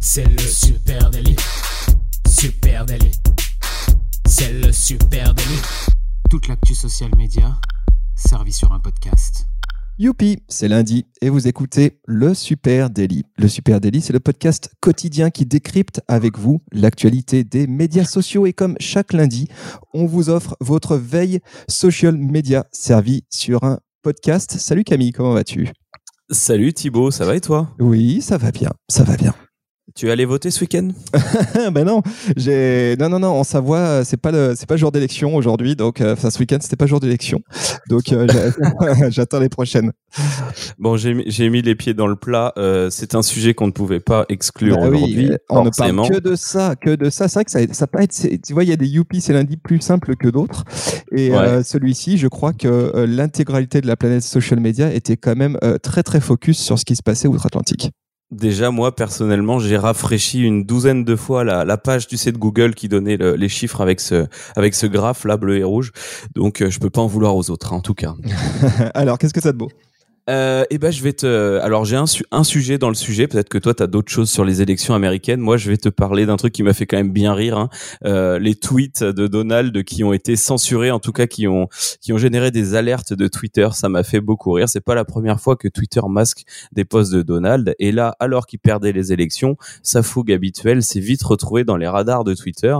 C'est le super délit. Super délit. C'est le super délit. Toute l'actu social média servie sur un podcast. Youpi, c'est lundi et vous écoutez le Super Daily. Le Super Daily, c'est le podcast quotidien qui décrypte avec vous l'actualité des médias sociaux et comme chaque lundi, on vous offre votre veille social media servie sur un podcast. Salut Camille, comment vas-tu? Salut Thibaut, ça va et toi? Oui, ça va bien, ça va bien. Tu es allé voter ce week-end Ben non, j'ai non non non en Savoie c'est pas le c'est pas jour d'élection aujourd'hui donc euh, enfin ce week-end c'était pas jour d'élection donc euh, j'a- j'attends les prochaines. Bon, j'ai mis, j'ai mis les pieds dans le plat. euh, c'est un sujet qu'on ne pouvait pas exclure Bah oui, aujourd'hui. euh, on ne parle que de ça, que de ça. C'est vrai que ça, ça peut être, tu vois, il y a des youpi, c'est lundi plus simple que d'autres. Et Ouais. euh, celui-ci, je crois que euh, l'intégralité de la planète social media était quand même euh, très très focus sur ce qui se passait outre-Atlantique. Déjà, moi, personnellement, j'ai rafraîchi une douzaine de fois la, la page, tu sais, de Google qui donnait le- les chiffres avec ce, avec ce graphe là, bleu et rouge. Donc, euh, je peux pas en vouloir aux autres, hein, en tout cas. Alors, qu'est-ce que ça de beau Euh, eh ben, je vais te. Alors, j'ai un, su- un sujet dans le sujet. Peut-être que toi, tu as d'autres choses sur les élections américaines. Moi, je vais te parler d'un truc qui m'a fait quand même bien rire. hein. Euh, les tweets de Donald qui ont été censurés, en tout cas, qui ont qui ont généré des alertes de Twitter. Ça m'a fait beaucoup rire. C'est pas la première fois que Twitter masque des posts de Donald. Et là, alors qu'il perdait les élections, sa fougue habituelle s'est vite retrouvée dans les radars de Twitter.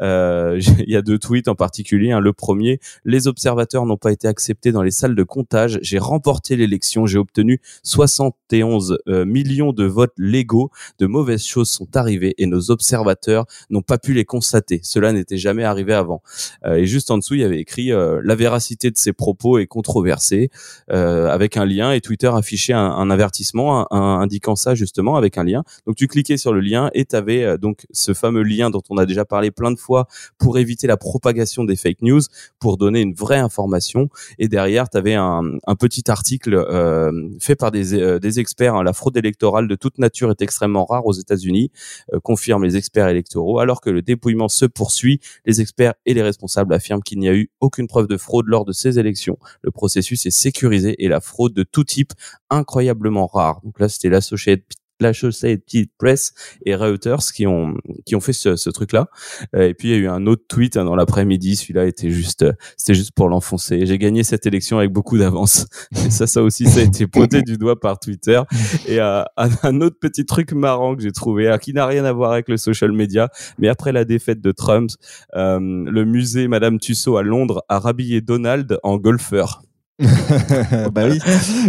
Euh, Il y a deux tweets en particulier. hein. Le premier, les observateurs n'ont pas été acceptés dans les salles de comptage. J'ai remporté l'élection. J'ai obtenu 71 euh, millions de votes légaux. De mauvaises choses sont arrivées et nos observateurs n'ont pas pu les constater. Cela n'était jamais arrivé avant. Euh, et juste en dessous, il y avait écrit euh, la véracité de ces propos est controversée avec un lien et Twitter affichait un, avertissement indiquant ça justement avec un lien. Donc tu cliquais sur le lien et tu avais donc ce fameux lien dont on a déjà parlé plein de fois pour éviter la propagation des fake news, pour donner une vraie information. Et derrière, tu avais un petit article euh, fait par des, euh, experts. hein. La fraude électorale de toute nature est extrêmement rare aux États-Unis, euh, confirment les experts électoraux. Alors que le dépouillement se poursuit, les experts et les responsables affirment qu'il n'y a eu aucune preuve de fraude lors de ces élections. Le processus est sécurisé et la fraude de tout type incroyablement rare. Donc là, c'était l'Associated l'Associated Press et Reuters qui ont qui ont fait ce, ce truc là et puis il y a eu un autre tweet hein, dans l'après-midi. Celui-là était juste euh, c'était juste pour l'enfoncer. J'ai gagné cette élection avec beaucoup d'avance. Et ça ça aussi ça a été pointé du doigt par Twitter. Et euh, un, un autre petit truc marrant que j'ai trouvé euh, qui n'a rien à voir avec le social media mais après la défaite de Trump euh, le musée Madame Tussaud à Londres a rhabillé Donald en golfeur bah oui,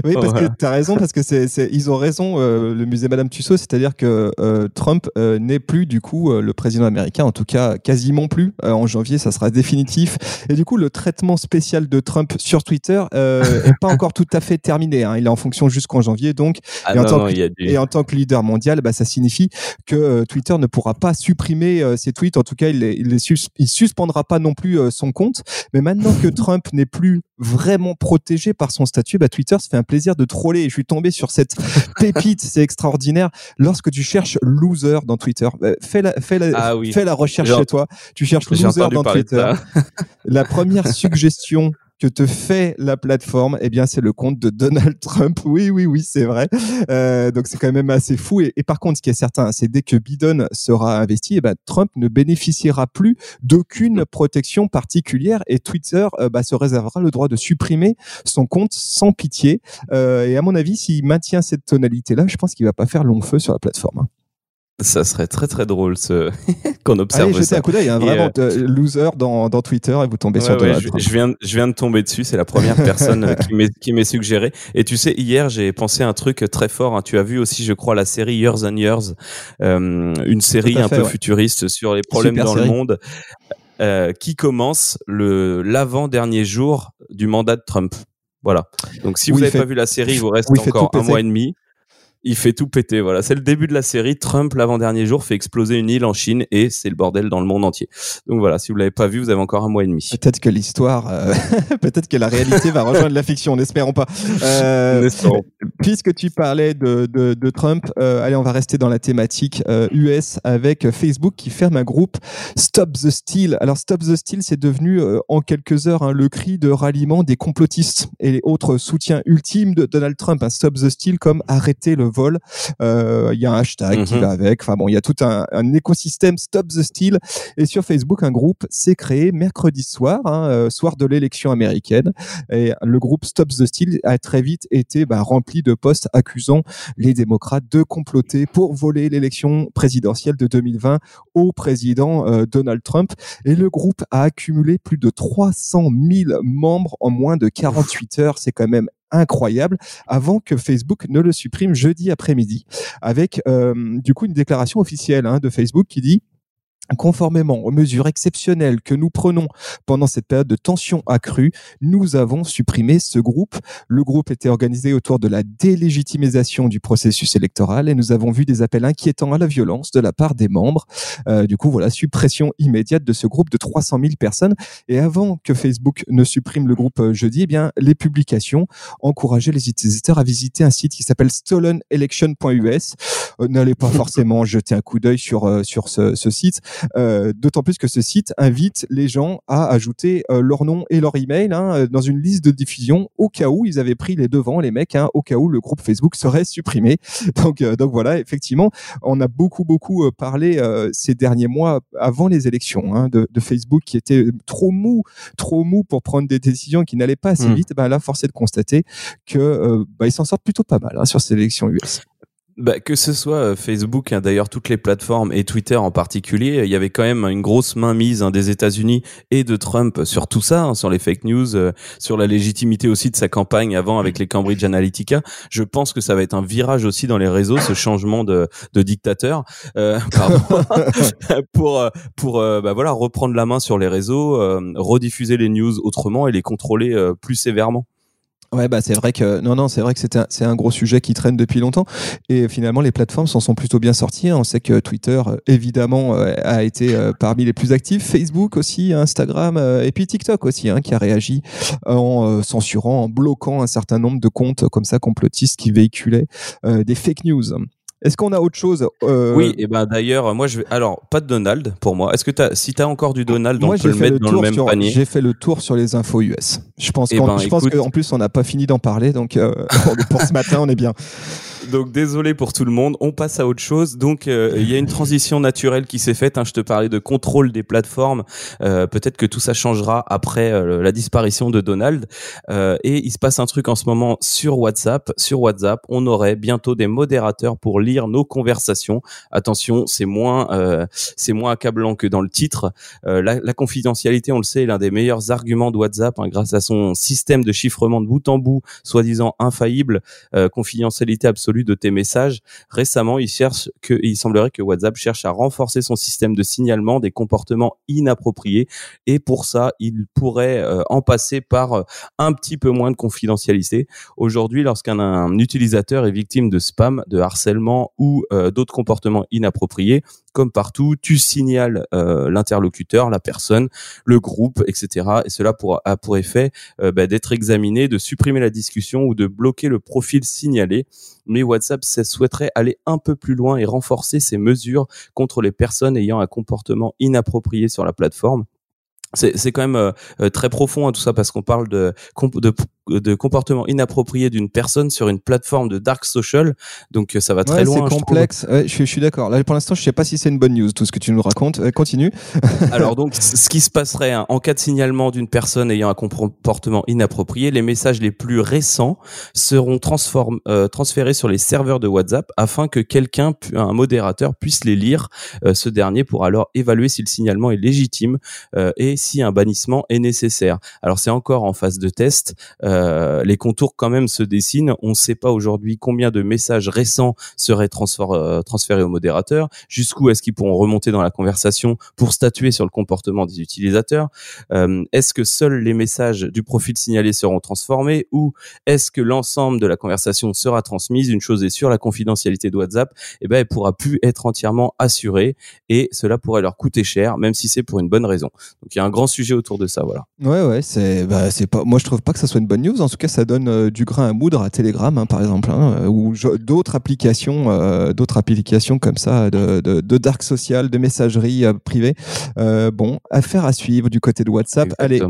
oui parce que tu as raison, parce que c'est, c'est- ils ont raison, euh, le musée Madame Tussaud, c'est-à-dire que euh, Trump euh, n'est plus du coup euh, le président américain, en tout cas quasiment plus. Euh, en janvier, ça sera définitif. Et du coup, le traitement spécial de Trump sur Twitter euh, est pas encore tout à fait terminé. hein. Il est en fonction jusqu'en janvier, donc ah Et en non, tant non, que- du... Et en tant que leader mondial, bah, ça signifie que Twitter ne pourra pas supprimer euh, ses tweets. En tout cas, il, les, il, les sus- il suspendra pas non plus euh, son compte. Mais maintenant que Trump n'est plus vraiment protégé par son statut, bah, Twitter se fait un plaisir de troller. Et je suis tombé sur cette pépite, c'est extraordinaire. Lorsque tu cherches loser dans Twitter, bah, fais, la, fais, la, Ah oui. fais la recherche Genre- chez toi. Tu cherches loser dans Twitter. La première suggestion que te fait la plateforme, eh bien, c'est le compte de Donald Trump. Oui, oui, oui, c'est vrai. Euh, donc, c'est quand même assez fou. Et, par contre, ce qui est certain, c'est dès que Biden sera investi, eh ben, Trump ne bénéficiera plus d'aucune protection particulière et Twitter euh, bah, se réservera le droit de supprimer son compte sans pitié. Euh, et à mon avis, s'il maintient cette tonalité-là, je pense qu'il va pas faire long feu sur la plateforme. Ça serait très très drôle ce... qu'on observe Allez, jetez ça. un coup d'œil. Hein, vraiment, euh, loser dans, dans Twitter et vous tombez sur Ouais, je, viens, je viens de tomber dessus. C'est la première personne euh, qui m'est suggéré. Et tu sais, hier, j'ai pensé à un truc très fort. hein. Tu as vu aussi, je crois, la série Years and Years, euh, une série un peu ouais. futuriste sur les problèmes Super dans série. le monde, euh, qui commence le l'avant dernier jour du mandat de Trump. Voilà. Donc, si vous n'avez pas vu la série, il vous reste encore un mois et demi. Il fait tout péter. Voilà, c'est le début de la série. Trump, l'avant-dernier jour, fait exploser une île en Chine et c'est le bordel dans le monde entier. Donc voilà, si vous l'avez pas vu, vous avez encore un mois et demi. Peut-être que l'histoire, euh, peut-être que la réalité va rejoindre la fiction, n'espérons pas. Euh. Puisque tu parlais de, de, de Trump, euh, allez, on va rester dans la thématique euh, US avec Facebook qui ferme un groupe Stop the Steal. Alors Stop the Steal, c'est devenu euh, en quelques heures hein, le cri de ralliement des complotistes et les autres soutiens ultimes de Donald Trump. hein. Stop the Steal comme arrêter le vol. Il y a un hashtag qui mhm. va avec. Enfin bon, il y a tout un, un, écosystème Stop the Steal. Et sur Facebook, un groupe s'est créé mercredi soir, hein, soir de l'élection américaine. Et le groupe Stop the Steal a très vite été bah, rempli de posts accusant les démocrates de comploter pour voler l'élection présidentielle de 2020 au président euh, Donald Trump. Et le groupe a accumulé plus de 300 000 membres en moins de 48 heures. C'est quand même incroyable avant que Facebook ne le supprime jeudi après-midi avec euh, du coup une déclaration officielle hein, de Facebook qui dit Conformément aux mesures exceptionnelles que nous prenons pendant cette période de tension accrue, nous avons supprimé ce groupe. Le groupe était organisé autour de la délégitimisation du processus électoral et nous avons vu des appels inquiétants à la violence de la part des membres. Euh, du coup, voilà, suppression immédiate de ce groupe de 300 000 personnes. Et avant que Facebook ne supprime le groupe euh, jeudi, eh bien, les publications encourageaient les utilisateurs à visiter un site qui s'appelle stolenelection.us. Euh, n'allez pas forcément jeter un coup d'œil sur, euh, sur ce, ce site. Euh, d'autant plus que ce site invite les gens à ajouter euh, leur nom et leur email hein, euh, dans une liste de diffusion au cas où ils avaient pris les devants, les mecs, hein, au cas où le groupe Facebook serait supprimé. Donc, donc voilà, effectivement, on a beaucoup beaucoup parlé ces derniers mois avant les élections hein, de, de, Facebook qui était trop mou, trop mou pour prendre des décisions qui n'allaient pas assez mmh. vite. Ben là, force est de constater que bah, ils s'en sortent plutôt pas mal hein, sur ces élections US. Bah, que ce soit euh, Facebook, hein, d'ailleurs toutes les plateformes et Twitter en particulier, il y avait quand même une grosse mainmise hein, des États-Unis et de Trump sur tout ça, hein, sur les fake news, euh, sur la légitimité aussi de sa campagne avant avec les Cambridge Analytica. Je pense que ça va être un virage aussi dans les réseaux, ce changement de, dictateur, euh, pour pour bah, voilà reprendre la main sur les réseaux, rediffuser les news autrement et les contrôler plus sévèrement. Ouais, bah c'est vrai que non, non, c'est vrai que c'est un, un gros sujet qui traîne depuis longtemps. Et finalement, les plateformes s'en sont plutôt bien sorties. Hein. On sait que Twitter, euh, évidemment, euh, a été euh, parmi les plus actifs. Facebook aussi, Instagram, et puis TikTok aussi, hein, qui a réagi en censurant, en bloquant un certain nombre de comptes comme ça complotistes qui véhiculaient des fake news. Est-ce qu'on a autre chose euh... Oui, et ben d'ailleurs, moi je vais. Alors, pas de Donald pour moi. Est-ce que as, si t'as encore du Donald, on peut le mettre dans le même panier. J'ai fait le tour sur les infos US. Je pense eh qu'en ben, plus on n'a pas fini d'en parler, donc euh, pour ce matin on est bien. Donc désolé pour tout le monde, on passe à autre chose. Donc euh, il y a une transition naturelle qui s'est faite. Hein. Je te parlais de contrôle des plateformes. Euh, Peut-être que tout ça changera après euh, la disparition de Donald. Euh, et il se passe un truc en ce moment sur WhatsApp. Sur WhatsApp, on aurait bientôt des modérateurs pour lire nos conversations. Attention, c'est moins c'est moins accablant que dans le titre. La, la, confidentialité, on le sait, est l'un des meilleurs arguments de WhatsApp hein, grâce à son système de chiffrement de bout en bout, soi-disant infaillible, confidentialité absolue de tes messages. Récemment, il cherche que, il semblerait que WhatsApp cherche à renforcer son système de signalement des comportements inappropriés et pour ça, il pourrait euh, en passer par euh, un petit peu moins de confidentialité. Aujourd'hui, lorsqu'un utilisateur est victime de spam, de harcèlement ou euh, d'autres comportements inappropriés, comme partout, tu signales l'interlocuteur, la personne, le groupe, etc. Et cela pour, a pour effet bah, d'être examiné, de supprimer la discussion ou de bloquer le profil signalé mais WhatsApp souhaiterait aller un peu plus loin et renforcer ses mesures contre les personnes ayant un comportement inapproprié sur la plateforme c'est quand même euh, euh, très profond hein, tout ça parce qu'on parle de, de, de comportement inapproprié d'une personne sur une plateforme de dark social. Donc euh, ça va très loin c'est complexe. Je, je, suis d'accord. Là pour l'instant je sais pas si c'est une bonne news tout ce que tu nous racontes. Continue. Alors donc ce qui se passerait hein, en cas de signalement d'une personne ayant un comportement inapproprié les messages les plus récents seront transform, transférés sur les serveurs de WhatsApp afin que quelqu'un un modérateur puisse les lire. Ce dernier pour alors évaluer si le signalement est légitime et si un bannissement est nécessaire. Alors c'est encore en phase de test, euh, les contours quand même se dessinent. On ne sait pas aujourd'hui combien de messages récents seraient euh, transférés au modérateur, jusqu'où est-ce qu'ils pourront remonter dans la conversation pour statuer sur le comportement des utilisateurs. Euh, est-ce que seuls les messages du profil signalé seront transformés ou est-ce que l'ensemble de la conversation sera transmise? Une chose est sûre, la confidentialité de WhatsApp, eh ben, elle pourra plus être entièrement assurée et cela pourrait leur coûter cher, même si c'est pour une bonne raison. Donc il y a un grand sujet autour de ça, voilà. Ouais, ouais, c'est, bah, pas, moi je trouve pas que ça soit une bonne news news. En tout cas, ça donne du grain à moudre à Telegram, hein, par exemple, hein, ou d'autres applications, d'autres applications comme ça de, de, de dark social, de messagerie privée. bon, affaire à suivre du côté de WhatsApp. Allez,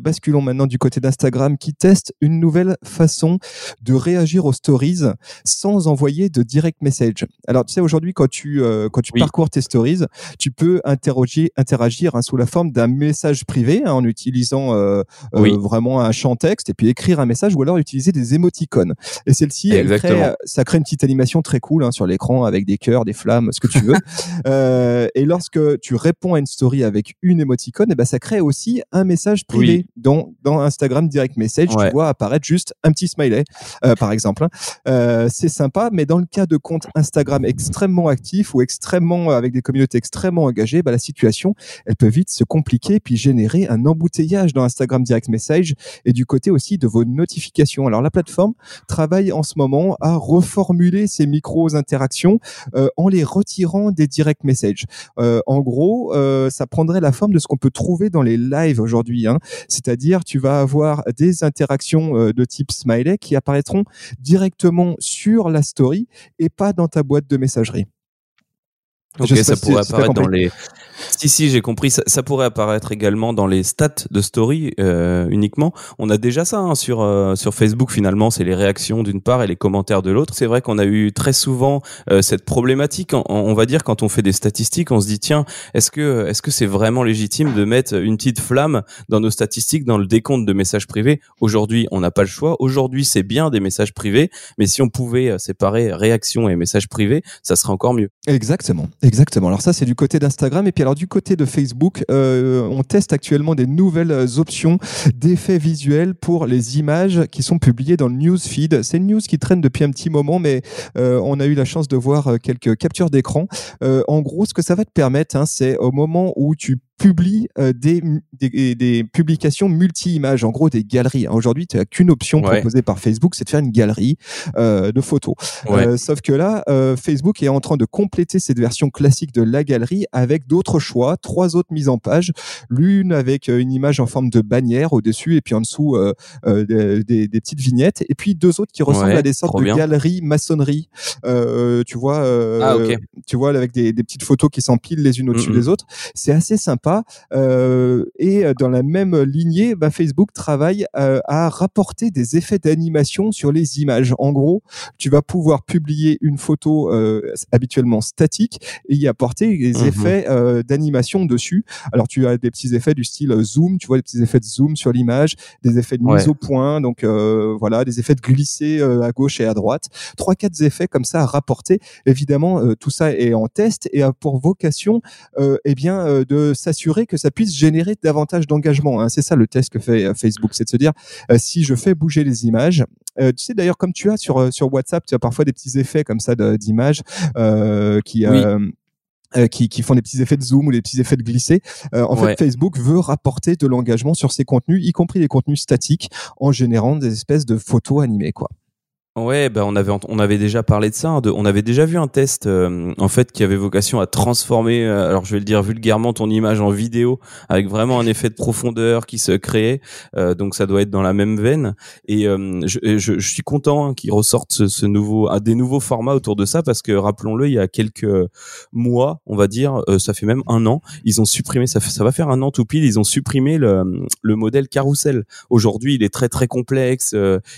basculons maintenant du côté d'Instagram qui teste une nouvelle façon de réagir aux stories sans envoyer de direct message. Alors, tu sais, aujourd'hui, quand tu, quand tu parcours tes stories, tu peux interroger, interagir hein, sous la forme d'un message privé hein, en utilisant euh, euh, vraiment un champ texte et puis écrire un message ou alors utiliser des émoticônes. Et celle-ci, ça crée une petite animation très cool hein, sur l'écran avec des cœurs, des flammes, ce que tu veux. euh, et lorsque tu réponds à une story avec une émoticône, et eh ben ça crée aussi un message privé. Dans, dans Instagram Direct Message, tu vois apparaître juste un petit smiley, euh, par exemple. c'est sympa, mais dans le cas de comptes Instagram extrêmement actifs ou extrêmement avec des communautés extrêmement engagées, bah, la situation, elle peut vite se compliquer puis générer un embouteillage dans Instagram Direct Message et du côté aussi de vos notifications. Alors la plateforme travaille en ce moment à reformuler ces micros interactions euh, en les retirant des direct messages. Euh, en gros, euh, ça prendrait la forme de ce qu'on peut trouver dans les lives aujourd'hui. Hein. C'est-à-dire, tu vas avoir des interactions de type smiley qui apparaîtront directement sur la story et pas dans ta boîte de messagerie. Ok, ça pourrait apparaître dans les. Si si, j'ai compris. Ça, pourrait apparaître également dans les stats de story euh, uniquement. On a déjà ça hein, sur euh, sur Facebook. Finalement, c'est les réactions d'une part et les commentaires de l'autre. C'est vrai qu'on a eu très souvent euh, cette problématique. On, va dire quand on fait des statistiques, on se dit tiens, est-ce que est-ce que c'est vraiment légitime de mettre une petite flamme dans nos statistiques, dans le décompte de messages privés? Aujourd'hui, on n'a pas le choix. Aujourd'hui, c'est bien des messages privés, mais si on pouvait séparer réactions et messages privés, ça serait encore mieux. Exactement. Exactement. Alors ça, c'est du côté d'Instagram. Et puis du côté de Facebook, euh, on teste actuellement des nouvelles options d'effets visuels pour les images qui sont publiées dans le newsfeed. C'est une news qui traîne depuis un petit moment, mais euh, on a eu la chance de voir quelques captures d'écran. Euh, en gros, ce que ça va te permettre, hein, c'est au moment où tu publie euh, des, des, des, publications multi-images, en gros des galeries. Aujourd'hui, tu n'as qu'une option proposée par Facebook, c'est de faire une galerie euh, de photos. Euh, sauf que là, Facebook est en train de compléter cette version classique de la galerie avec d'autres choix, trois autres mises en page, l'une avec une image en forme de bannière au-dessus et puis en dessous des, des, petites vignettes, et puis deux autres qui ressemblent à des sortes de galeries maçonnerie. tu vois, ah, tu vois avec des, petites photos qui s'empilent les unes au-dessus des autres. C'est assez sympa euh, et euh, dans la même lignée, bah, Facebook travaille euh, à rapporter des effets d'animation sur les images. En gros, tu vas pouvoir publier une photo habituellement statique et y apporter des mmh effets d'animation dessus. Alors tu as des petits effets du style zoom, tu vois des petits effets de zoom sur l'image, des effets de mise au point, donc voilà, des effets de glisser à gauche et à droite. Trois, quatre effets comme ça à rapporter. Évidemment, tout ça est en test et a pour vocation, eh bien, de s'assurer que ça puisse générer davantage d'engagement. Hein. C'est ça le test que fait euh, Facebook, c'est de se dire euh, si je fais bouger les images. Euh, tu sais d'ailleurs comme tu as sur sur WhatsApp, tu as parfois des petits effets comme ça d'images qui qui, qui, font des petits effets de zoom ou des petits effets de glisser. en fait, Facebook veut rapporter de l'engagement sur ses contenus, y compris les contenus statiques, en générant des espèces de photos animées, quoi. Ouais, bah on avait on avait déjà parlé de ça. Hein, de, on avait déjà vu un test euh, en fait qui avait vocation à transformer, euh, alors je vais le dire vulgairement, ton image en vidéo avec vraiment un effet de profondeur qui se créait. Euh, donc ça doit être dans la même veine. Et je, je, je, suis content hein, qu'ils ressortent ce, ce nouveau, à des nouveaux formats autour de ça parce que rappelons-le, il y a quelques mois, on va dire, ça fait même un an, ils ont supprimé, ça, ça va faire un an tout pile, ils ont supprimé le, le modèle carrousel. Aujourd'hui, il est très très complexe,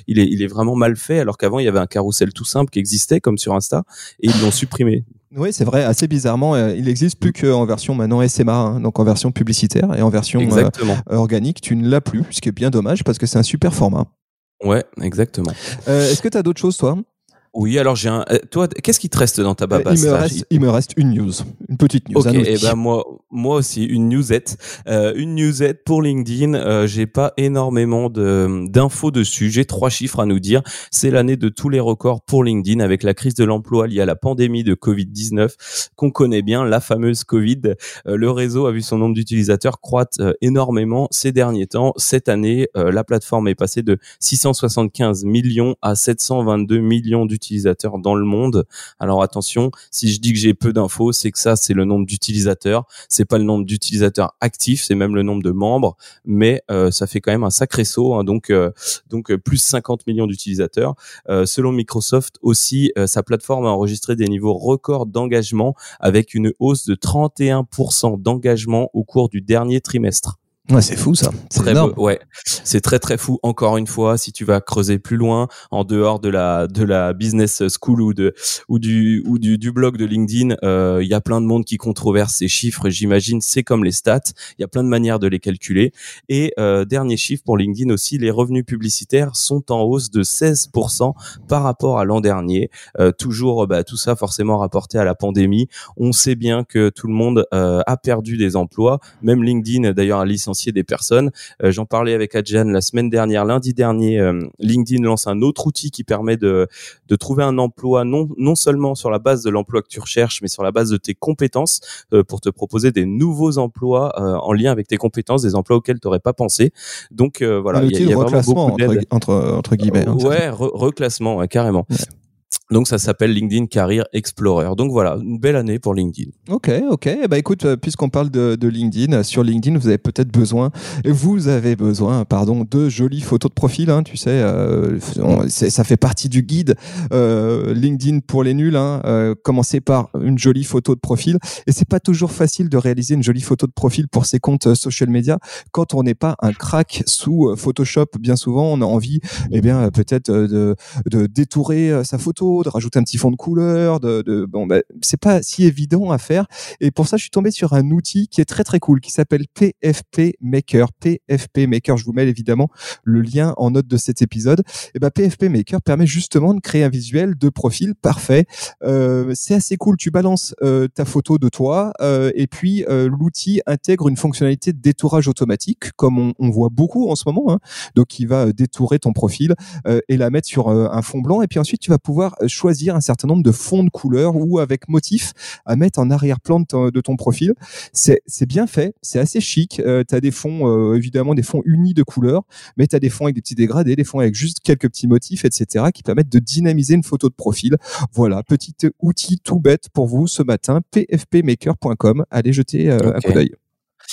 il est il est vraiment mal fait alors avant il y avait un carrousel tout simple qui existait comme sur Insta et ils l'ont supprimé. Oui, c'est vrai. Assez bizarrement, euh, il n'existe plus qu'en version maintenant SMA, hein, donc en version publicitaire et en version euh, organique, tu ne l'as plus, ce qui est bien dommage parce que c'est un super format. Ouais, exactement. Euh, est-ce que tu as d'autres choses, toi? Oui, alors j'ai un. Euh, toi, qu'est-ce qui te reste dans ta babasse il, me reste, il me reste une news, une petite news. Ok, et eh ben moi, moi aussi une newsette, euh, une newsette pour LinkedIn. Euh, j'ai pas énormément de d'infos dessus. J'ai trois chiffres à nous dire. C'est l'année de tous les records pour LinkedIn avec la crise de l'emploi liée à la pandémie de Covid 19 qu'on connaît bien, la fameuse Covid. Euh, le réseau a vu son nombre d'utilisateurs croître euh, énormément ces derniers temps. Cette année, la plateforme est passée de 675 millions à 722 millions d'utilisateurs d'utilisateurs dans le monde. Alors attention, si je dis que j'ai peu d'infos, c'est que ça c'est le nombre d'utilisateurs, c'est pas le nombre d'utilisateurs actifs, c'est même le nombre de membres, mais euh, ça fait quand même un sacré saut. Hein, donc euh, donc plus 50 millions d'utilisateurs. selon Microsoft aussi, sa plateforme a enregistré des niveaux records d'engagement avec une hausse de 31% d'engagement au cours du dernier trimestre. Ouais, c'est fou ça. C'est énorme. Ouais, c'est très très fou. Encore une fois, si tu vas creuser plus loin, en dehors de la de la business school ou de ou du ou du, du blog de LinkedIn, euh, il y a plein de monde qui controverse ces chiffres. J'imagine, c'est comme les stats. Il y a plein de manières de les calculer. Et euh, dernier chiffre pour LinkedIn aussi, les revenus publicitaires sont en hausse de 16% par rapport à l'an dernier. Euh, toujours, bah, tout ça forcément rapporté à la pandémie. On sait bien que tout le monde a perdu des emplois. Même LinkedIn, d'ailleurs, a licencié des personnes. Euh, j'en parlais avec Adjan la semaine dernière, lundi dernier. Euh, LinkedIn lance un autre outil qui permet de, de trouver un emploi non, non seulement sur la base de l'emploi que tu recherches, mais sur la base de tes compétences euh, pour te proposer des nouveaux emplois en lien avec tes compétences, des emplois auxquels tu n'aurais pas pensé. Donc voilà, il y a, y a reclassement entre, entre, guillemets. Hein. ouais, reclassement, carrément. Donc ça s'appelle LinkedIn Career Explorer. Donc voilà, une belle année pour LinkedIn. Ok, ok. Bah écoute, euh, puisqu'on parle de, LinkedIn, sur LinkedIn, vous avez peut-être besoin, vous avez besoin, pardon, de jolies photos de profil. Hein, tu sais, euh, ça fait partie du guide euh, LinkedIn pour les nuls. Hein, euh, commencer par une jolie photo de profil. Et c'est pas toujours facile de réaliser une jolie photo de profil pour ses comptes euh, social media quand on n'est pas un crack sous Photoshop. Bien souvent, on a envie, eh bien, peut-être de, de détourer sa photo de rajouter un petit fond de couleur, de, de bon, bah, c'est pas si évident à faire. Et pour ça, je suis tombé sur un outil qui est très très cool, qui s'appelle PFP Maker. PFP Maker, je vous mets évidemment le lien en note de cet épisode. Et ben PFP Maker permet justement de créer un visuel de profil parfait. Euh, c'est assez cool. Tu balances euh, ta photo de toi euh, et puis l'outil intègre une fonctionnalité de détourage automatique, comme on, on voit beaucoup en ce moment. Hein. Donc, il va détourer ton profil et la mettre sur un fond blanc. Et puis ensuite, tu vas pouvoir choisir un certain nombre de fonds de couleurs ou avec motifs à mettre en arrière-plan de, ton profil. C'est bien fait, c'est assez chic. Euh, tu as des fonds, euh, évidemment, des fonds unis de couleurs, mais tu as des fonds avec des petits dégradés, des fonds avec juste quelques petits motifs, etc., qui permettent de dynamiser une photo de profil. Voilà, petit outil tout bête pour vous ce matin, pfpmaker.com. Allez jeter euh, un coup d'œil.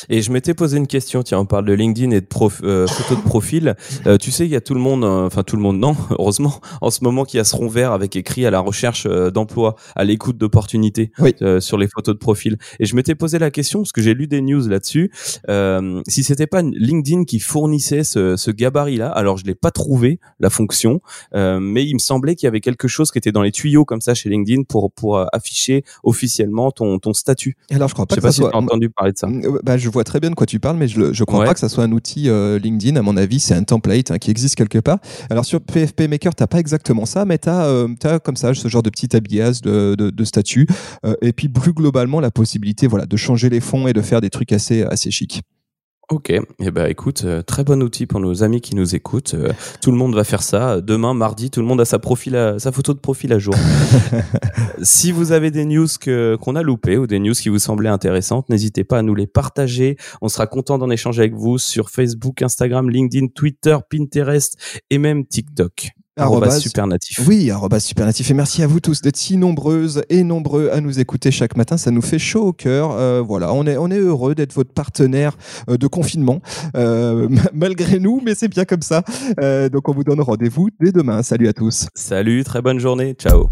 Et je m'étais posé une question, tiens, on parle de LinkedIn et de prof, euh, photos de profil. Euh, tu sais, il y a tout le monde, euh, enfin tout le monde, non, heureusement, en ce moment qui a ce rond vert avec écrit à la recherche d'emploi, à l'écoute d'opportunités sur les photos de profil. Et je m'étais posé la question, parce que j'ai lu des news là-dessus, si c'était pas LinkedIn qui fournissait ce, ce gabarit-là, alors je l'ai pas trouvé, la fonction, mais il me semblait qu'il y avait quelque chose qui était dans les tuyaux comme ça chez LinkedIn pour, pour afficher officiellement ton, ton statut. Alors je crois pas je sais pas si tu as entendu parler de ça. Bah, je vois très bien de quoi tu parles, mais je ne crois pas que ça soit un outil euh, LinkedIn. À mon avis, c'est un template hein, qui existe quelque part. Alors sur PFP Maker, tu n'as pas exactement ça, mais tu as, euh, comme ça ce genre de petit habillage de, de, statut. Euh, et puis plus globalement, la possibilité voilà, de changer les fonds et de faire des trucs assez, assez chics. Ok, et eh ben écoute, euh, très bon outil pour nos amis qui nous écoutent. Euh, tout le monde va faire ça. Demain, mardi, tout le monde a sa profil, sa photo de profil à jour. si vous avez des news que qu'on a loupées ou des news qui vous semblaient intéressantes, n'hésitez pas à nous les partager. On sera content d'en échanger avec vous sur Facebook, Instagram, LinkedIn, Twitter, Pinterest et même TikTok. Arrobas Supernatif. Oui, arrobas Supernatif. Et merci à vous tous d'être si nombreuses et nombreux à nous écouter chaque matin. Ça nous fait chaud au cœur. Euh, voilà, on est, on est heureux d'être votre partenaire euh, de confinement, euh, malgré nous, mais c'est bien comme ça. donc on vous donne rendez-vous dès demain. Salut à tous. Salut, très bonne journée. Ciao.